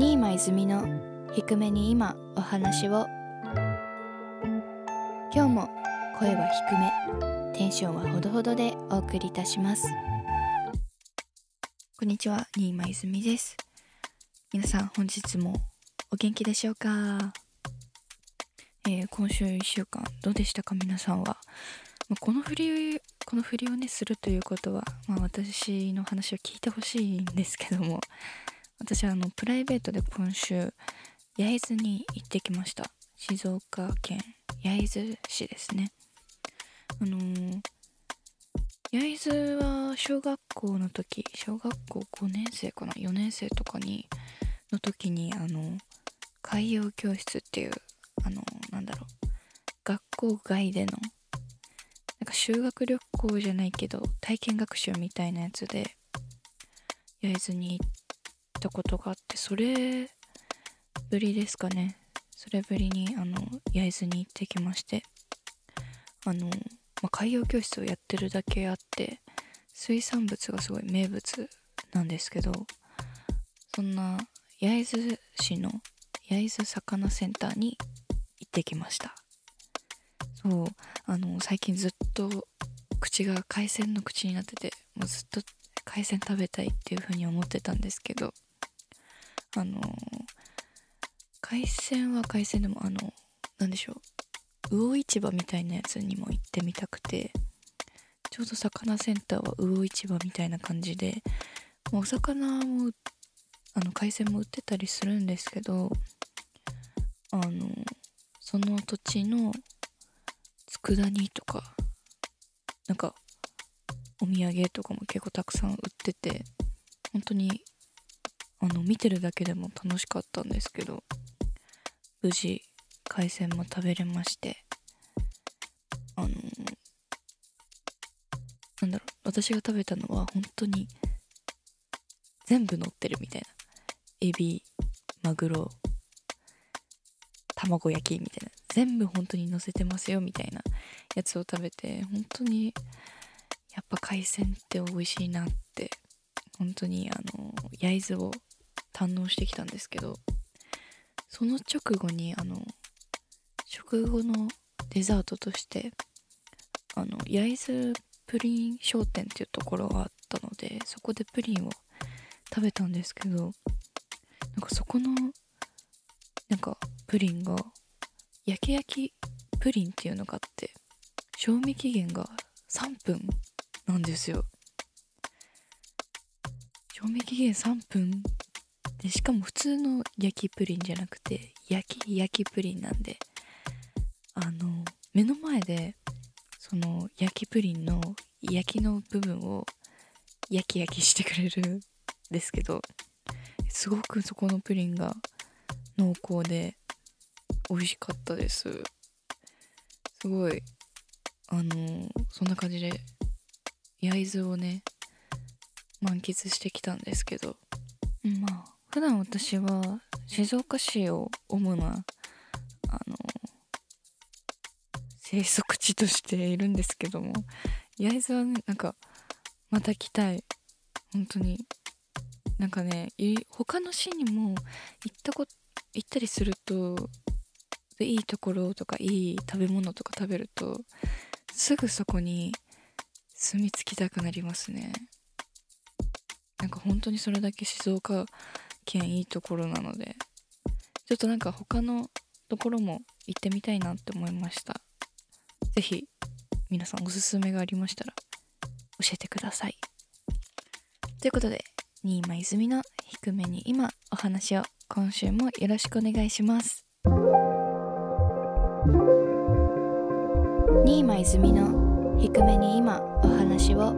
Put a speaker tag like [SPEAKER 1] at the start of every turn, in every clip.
[SPEAKER 1] 新間泉の低めに今お話を。今日も声は低めテンションはほどほどでお送りいたします。こんにちは新間泉です。皆さん本日もお元気でしょうか、えー、今週1週間どうでしたか？皆さんは？この振りこの振りをねするということは、まあ、私の話を聞いてほしいんですけども。私はあのプライベートで今週焼津に行ってきました。静岡県焼津市ですね。あのー、焼津は小学校の時小学校5年生かな4年生とかにの時にあの海洋教室っていうあのなんだろう学校外でのなんか修学旅行じゃないけど体験学習みたいなやつで焼津に行ったことがあってそれぶりですかね。それぶりにあの焼津に行ってきましてあの、まあ、海洋教室をやってるだけあって水産物がすごい名物なんですけどそんな焼津市の焼津魚センターに行ってきました。そうあの最近ずっと口が海鮮の口になっててもうずっと海鮮食べたいっていう風に思ってたんですけどあの海鮮は海鮮でもあの何でしょう。魚市場みたいなやつにも行ってみたくてちょうど魚センターは魚市場みたいな感じでお魚もあの海鮮も売ってたりするんですけどあのその土地の佃煮とかなんかお土産とかも結構たくさん売ってて本当にあの見てるだけでも楽しかったんですけど無事海鮮も食べれましてあのなんだろう私が食べたのは本当に全部乗ってるみたいな。エビマグロ卵焼きみたいな。全部本当に乗せてますよみたいなやつを食べて本当にやっぱ海鮮って美味しいなって本当にあの焼津を堪能してきたんですけどその直後にあの食後のデザートとしてあの焼津プリン商店っていうところがあったのでそこでプリンを食べたんですけどなんかそこのなんかプリンが焼き焼きプリンっていうのがあって賞味期限が3分なんですよ。賞味期限3分でしかも普通の焼きプリンじゃなくて焼き焼きプリンなんであの目の前でその焼きプリンの焼きの部分を焼き焼きしてくれるんですけどすごくそこのプリンが濃厚で美味しかったです。すごいあの、そんな感じで焼津をね満喫してきたんですけどまあ普段私は静岡市を主なあの生息地としているんですけども焼津はねなんかまた来たい。本当に。なんかね他の市にも行ったこ行ったりするといいところとかいい食べ物とか食べるとすぐそこに住み着きたくなりますね。なんか本当にそれだけ静岡県いいところなのでちょっとなんか他のところも行ってみたいなって思いました。是非皆さんおすすめがありましたら教えてください。ということで新間泉の低めに今お話を今週もよろしくお願いします。新間泉の低めに今お話を。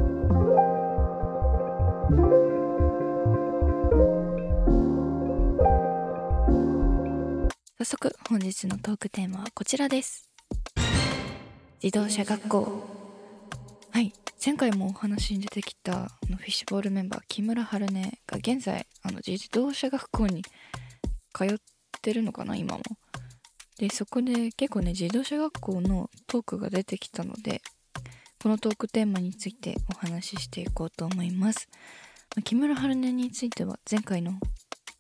[SPEAKER 1] 早速本日のトークテーマはこちらです。自動車学校。はい。前回もお話に出てきたのフィッシュボールメンバー木村春音が現在あの自動車学校に通ってるのかな今も。でそこで結構ね自動車学校のトークが出てきたのでこのトークテーマについてお話ししていこうと思います、木村春音については前回の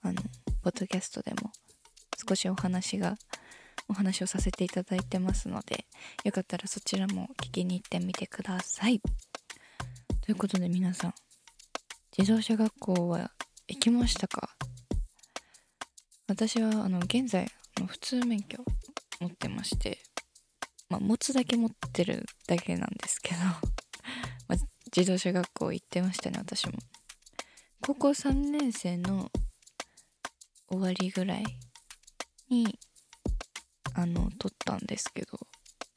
[SPEAKER 1] あのポッドキャストでも少しお話がお話をさせていただいてますのでよかったらそちらも聞きに行ってみてください。ということで皆さん自動車学校は行きましたか？私はあの現在の普通免許持ってましてまあ持つだけ持ってるだけなんですけど まあ、自動車学校行ってましたね私も。高校3年生の終わりぐらいにあの取ったんですけど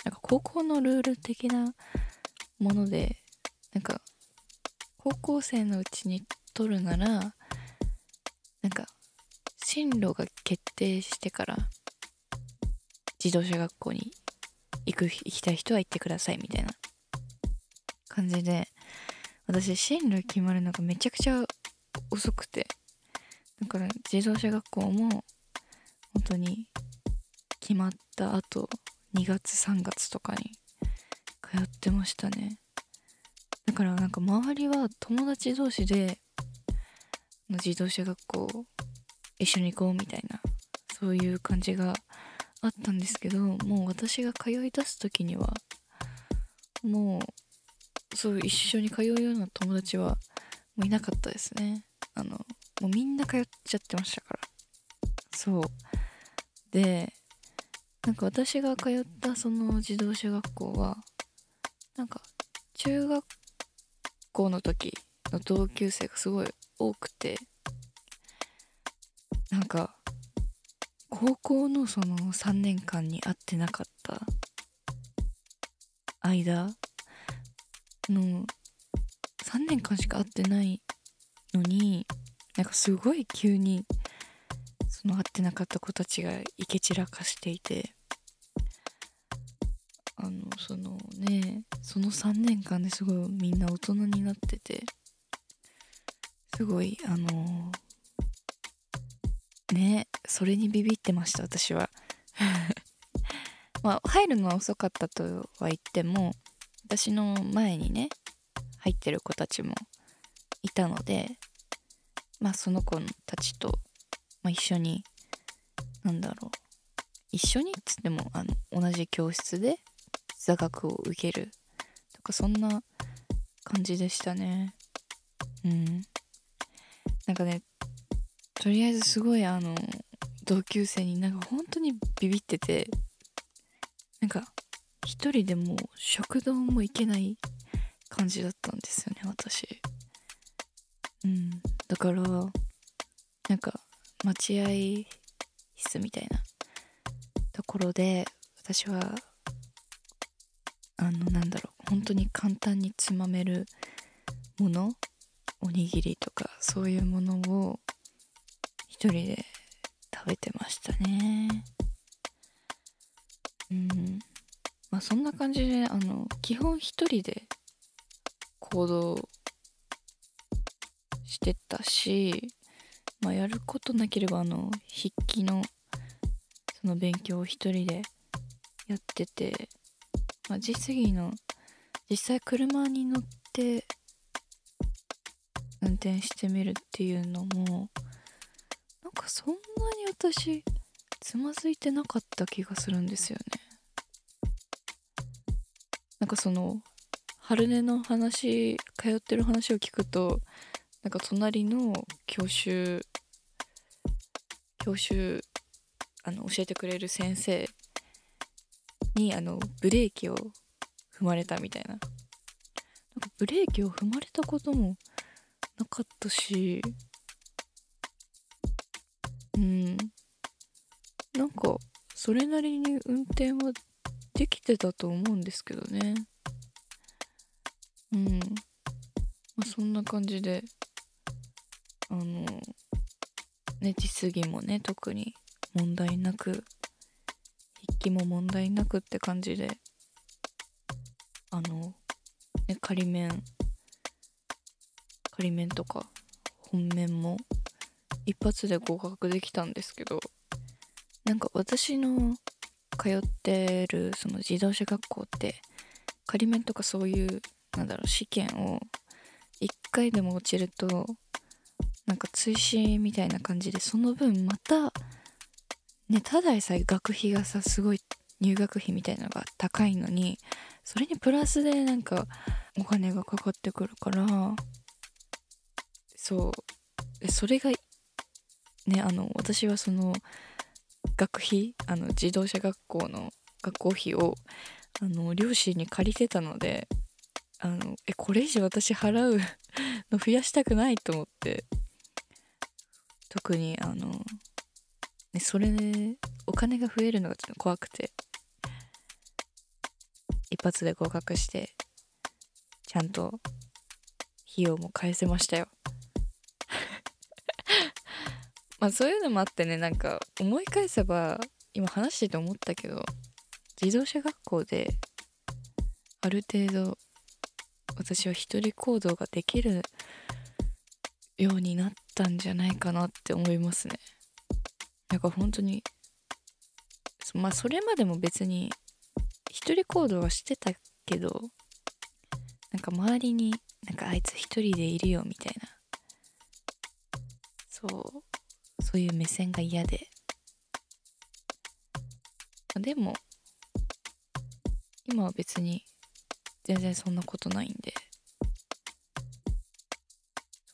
[SPEAKER 1] なんか高校のルール的なものでなんか高校生のうちに取るならなんか進路が決定してから自動車学校に行く行きたい人は行ってくださいみたいな感じで私進路決まるのがめちゃくちゃ遅くてだから自動車学校も本当に決まった後2月3月とかに通ってましたね。だからなんか周りは友達同士で自動車学校一緒に行こうみたいなそういう感じがあったんですけどもう私が通い出す時にはもうそう一緒に通うような友達はもういなかったですね。あのもうみんな通っちゃってましたから。そう。でなんか私が通ったその自動車学校はなんか中学校の時の同級生がすごい多くてなんか高校のその3年間に会ってなかった間の3年間しか会ってないのになんかすごい急にその会ってなかった子たちがイケ散らかしていてあのそのねその3年間ですごいみんな大人になっててすごいあのねそれにビビってました私は。まあ入るのは遅かったとは言っても私の前にね入ってる子たちもいたのでまあその子たちと、まあ、一緒になんだろう。一緒にっつってもあの同じ教室で座学を受けるとかそんな感じでしたね。うん。なんかねとりあえずすごいあの同級生になんか本当にビビっててなんか一人でも食堂も行けない感じだったんですよね私。うん。だから待合室みたいなところで私はあのなんだろう本当に簡単につまめるものおにぎりとかそういうものを一人で食べてましたね。うん。まあそんな感じであの基本一人で行動してたしまあやることなければあの筆記のその勉強を一人でやってて、まあ、実技の実際車に乗って運転してみるっていうのもなんかそんなに私つまずいてなかった気がするんですよね。なんかその春音の話通ってる話を聞くとなんか隣の教習教習あの教えてくれる先生にあのブレーキを踏まれたみたいな。なんかブレーキを踏まれたこともなかったしうん。なんかそれなりに運転はできてたと思うんですけどね。うん。まあそんな感じであのね実技もね特に問題なく筆記も問題なくって感じであのね仮面仮面とか本面も一発で合格できたんですけどなんか私の通ってるその自動車学校って仮面とかそういうなんだろう試験を1回でも落ちるとなんなんか追試みたいな感じでその分またねただでさえ学費がさすごい入学費みたいなのが高いのにそれにプラスでなんかお金がかかってくるからそう。それがねあの私はその学費あの自動車学校の学校費をあの両親に借りてたのであのえこれ以上私払うの増やしたくないと思って。特にあの、ね、それでお金が増えるのがちょっと怖くて一発で合格してちゃんと費用も返せましたよ。まあそういうのもあってねなんか思い返せば今話してて思ったけど自動車学校である程度私は一人行動ができるようになったんじゃないかなって思いますね。なんか本当にまあそれまでも別に一人行動はしてたけどなんか周りになんかあいつ一人でいるよみたいな。そうそういう目線が嫌で。でも今は別に全然そんなことないんで。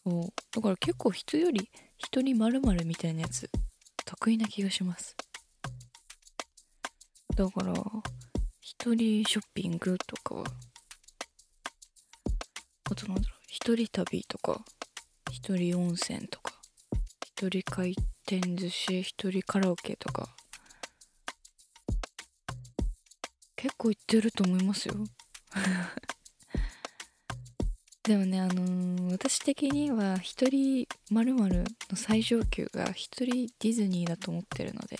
[SPEAKER 1] そう。だから結構人より人にまるみたいなやつ得意な気がします。だから一人ショッピングとかあとなんだろう一人旅とか一人温泉とか一人回転寿司一人カラオケとか結構行ってると思いますよ。でもねあのー、私的には一人まるの最上級が一人ディズニーだと思ってるので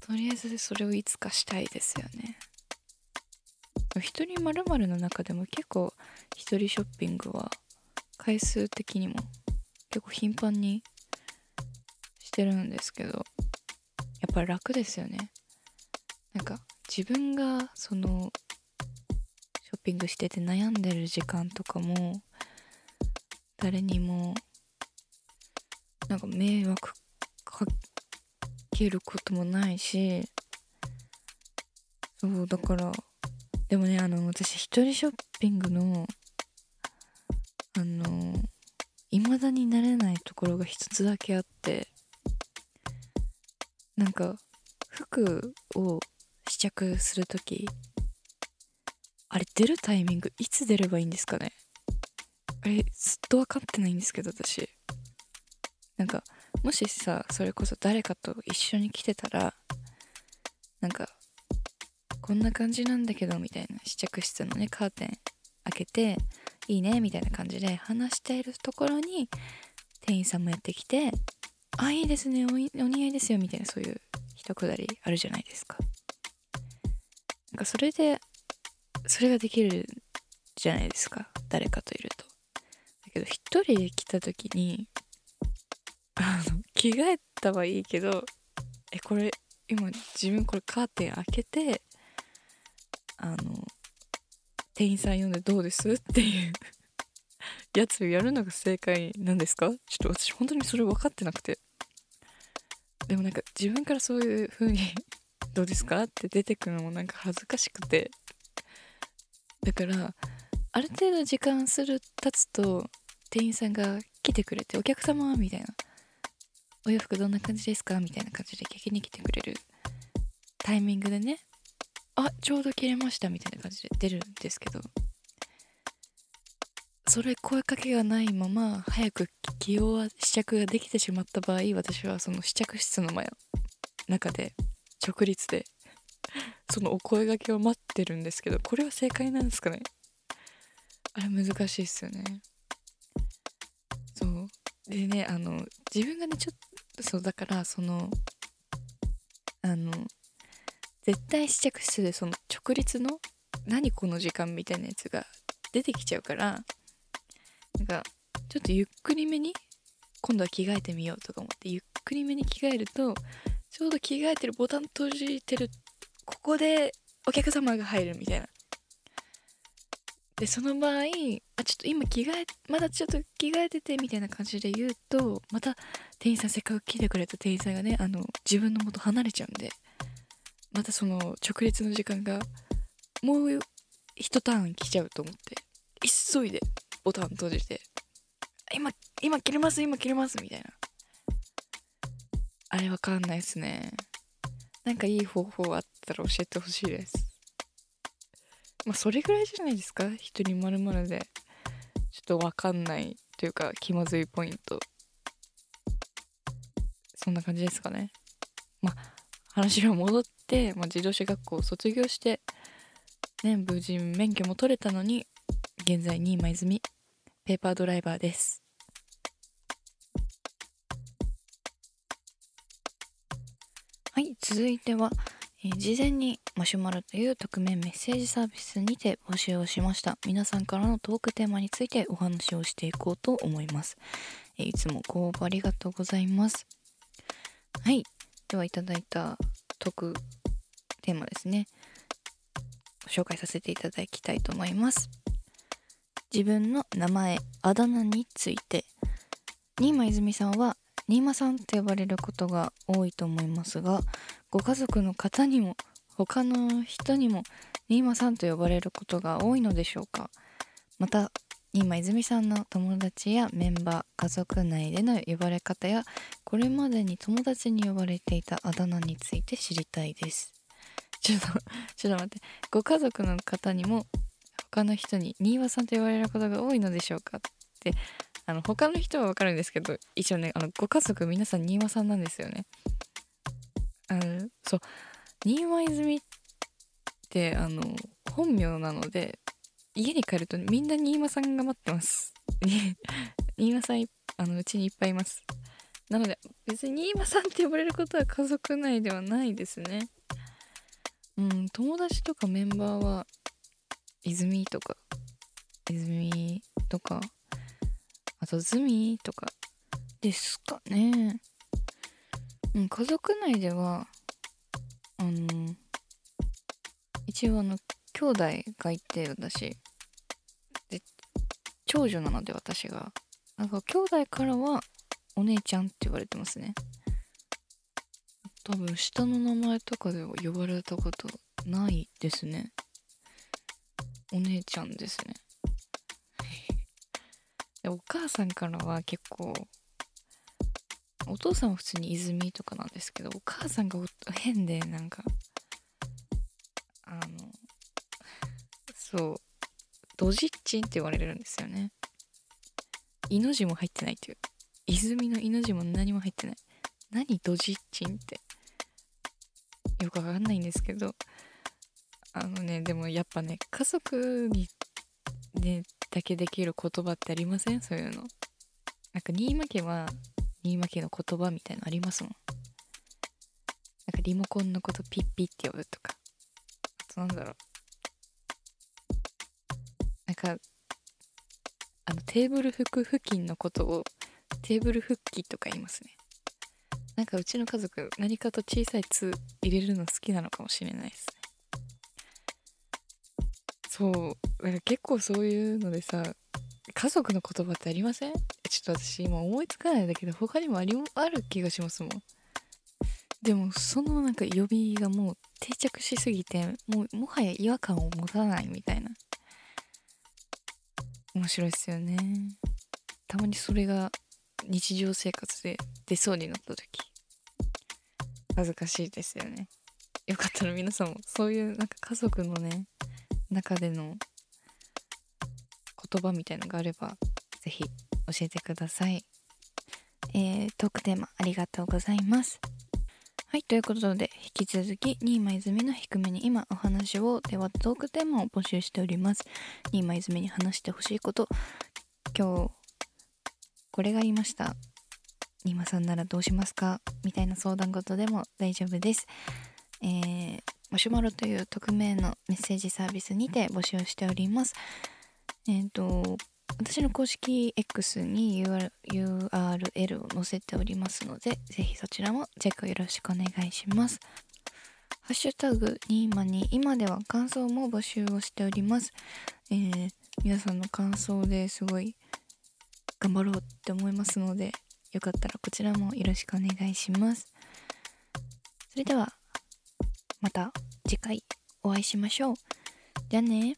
[SPEAKER 1] とりあえずそれをいつかしたいですよね。一人まるの中でも結構一人ショッピングは回数的にも結構頻繁にしてるんですけどやっぱ楽ですよね。なんか自分がそのピングしてて悩んでる時間とかも誰にもなんか迷惑かけることもないしそうだからでもねあの私一人ショッピングのあの未だになれないところが一つだけあってなんか服を試着する時あれ出るタイミングいつ出ればいいんですかね？あれずっと分かってないんですけど私。なんかもしさそれこそ誰かと一緒に来てたらなんかこんな感じなんだけどみたいな試着室のねカーテン開けていいねみたいな感じで話しているところに店員さんもやってきてあいいですねお似合いですよみたいなそういう一くだりあるじゃないですか。なんかそれでそれができるじゃないですか。誰かといると。だけど一人で来た時にあの着替えたはいいけどえこれ今自分これカーテン開けてあの店員さん呼んでどうです？っていう やつをやるのが正解なんですか？ちょっと私本当にそれ分かってなくて。でもなんか自分からそういう風にどうですか？って出てくるのもなんか恥ずかしくて。だからある程度時間する経つと店員さんが来てくれて「お客様」みたいな「お洋服どんな感じですか?」みたいな感じで聞きに来てくれるタイミングでね「あちょうど切れました」みたいな感じで出るんですけど。それ声かけがないまま早く起用は試着ができてしまった場合私はその試着室の前中で直立でそのお声がけを待ってるんですけどこれは正解なんですかね？あれ難しいっすよね。そう。でねあの自分がねちょっとそうだからそのあの絶対試着室でその直立の何この時間みたいなやつが出てきちゃうからなんかちょっとゆっくりめに今度は着替えてみようとか思ってゆっくりめに着替えるとちょうど着替えてるボタン閉じてるここでお客様が入るみたいな。でその場合あちょっと今着替えまだちょっと着替えててみたいな感じで言うとまた店員さんせっかく来てくれた店員さんがねあの自分の元離れちゃうんでまたその直列の時間がもう一ターン来ちゃうと思って急いでボタン閉じて今今切れます今切れますみたいな。あれわかんないっすね。なんかいい方法あったら教えてほしいです。まあそれぐらいじゃないですか？人にまるまるで。ちょっとわかんないというか気まずいポイント。そんな感じですかね。まあ話は戻って、まあ、自動車学校を卒業してね無事免許も取れたのに現在新今泉ペーパードライバーです。はい続いては、え、事前にマシュマロという匿名メッセージサービスにて募集をしました。皆さんからのトークテーマについてお話をしていこうと思います、え、いつもご応募ありがとうございます。はい。ではいただいたトークテーマですね。ご紹介させていただきたいと思います。自分の名前あだ名について。新間泉さんは新間さんと呼ばれることが多いと思いますがご家族の方にも他の人にも新間さんと呼ばれることが多いのでしょうか？また新間泉さんの友達やメンバー家族内での呼ばれ方やこれまでに友達に呼ばれていたあだ名について知りたいです。ちょっとちょっと待って。ご家族の方にも他の人に新輪さんと言われることが多いのでしょうか？ってあの他の人はわかるんですけど一応ねあのご家族皆さん新輪さんなんですよね。あのそう。新輪泉ってあの本名なので家に帰るとみんな新間さんが待ってます。新間さんあのうちにいっぱいいます。なので別に新間さんって呼ばれることは家族内ではないですね。うん友達とかメンバーは泉とか泉とかあとズミとかですかね。うん家族内ではあの一応あの兄弟がいて私。で長女なので私が。なんか兄弟からはお姉ちゃんって言われてますね。多分下の名前とかでは呼ばれたことないですね。お姉ちゃんですね。でお母さんからは結構お父さんは普通に泉とかなんですけどお母さんが変でなんかあのそうドジッチンって言われるんですよね。いの字も入ってないっていう。泉のいの字も何も入ってない。何ドジッチンって。よくわかんないんですけどあのねでもやっぱね家族にねだけできる言葉ってありません？そういうの。なんか新間家は新間家の言葉みたいのありますもん。なんかリモコンのことピッピって呼ぶとか。あとなんだろう。なんかあのテーブル拭付近のことをテーブル復帰とか言いますね。なんかうちの家族何かと小さい「つ」入れるの好きなのかもしれないですね。そう。だから結構そういうのでさ家族の言葉ってありません？ちょっと私今思いつかないんだけど他にもありある気がしますもん。でもそのなんか呼びがもう定着しすぎてもうもはや違和感を持たないみたいな。面白いっすよね。たまにそれが日常生活で出そうになった時。恥ずかしいですよね。よかったら皆さんもそういうなんか家族のね中での言葉みたいのがあれば是非教えてくださいえー、トークテーマありがとうございますはい、ということで、引き続き、新間泉の低めに今お話を、ではトークテーマを募集しております。新間泉に話してほしいこと、今日これがありましたニマさんならどうしますか？みたいな相談事でも大丈夫です。えー、マシュマロという匿名のメッセージサービスにて募集しております。えっ、ー、と、私の公式 X に URL を載せておりますので、ぜひそちらもチェックよろしくお願いします。ハッシュタグニーマに今では感想も募集をしております。えー、皆さんの感想ですごい頑張ろうって思いますのでよかったらこちらもよろしくお願いしますそれではまた次回お会いしましょうじゃあね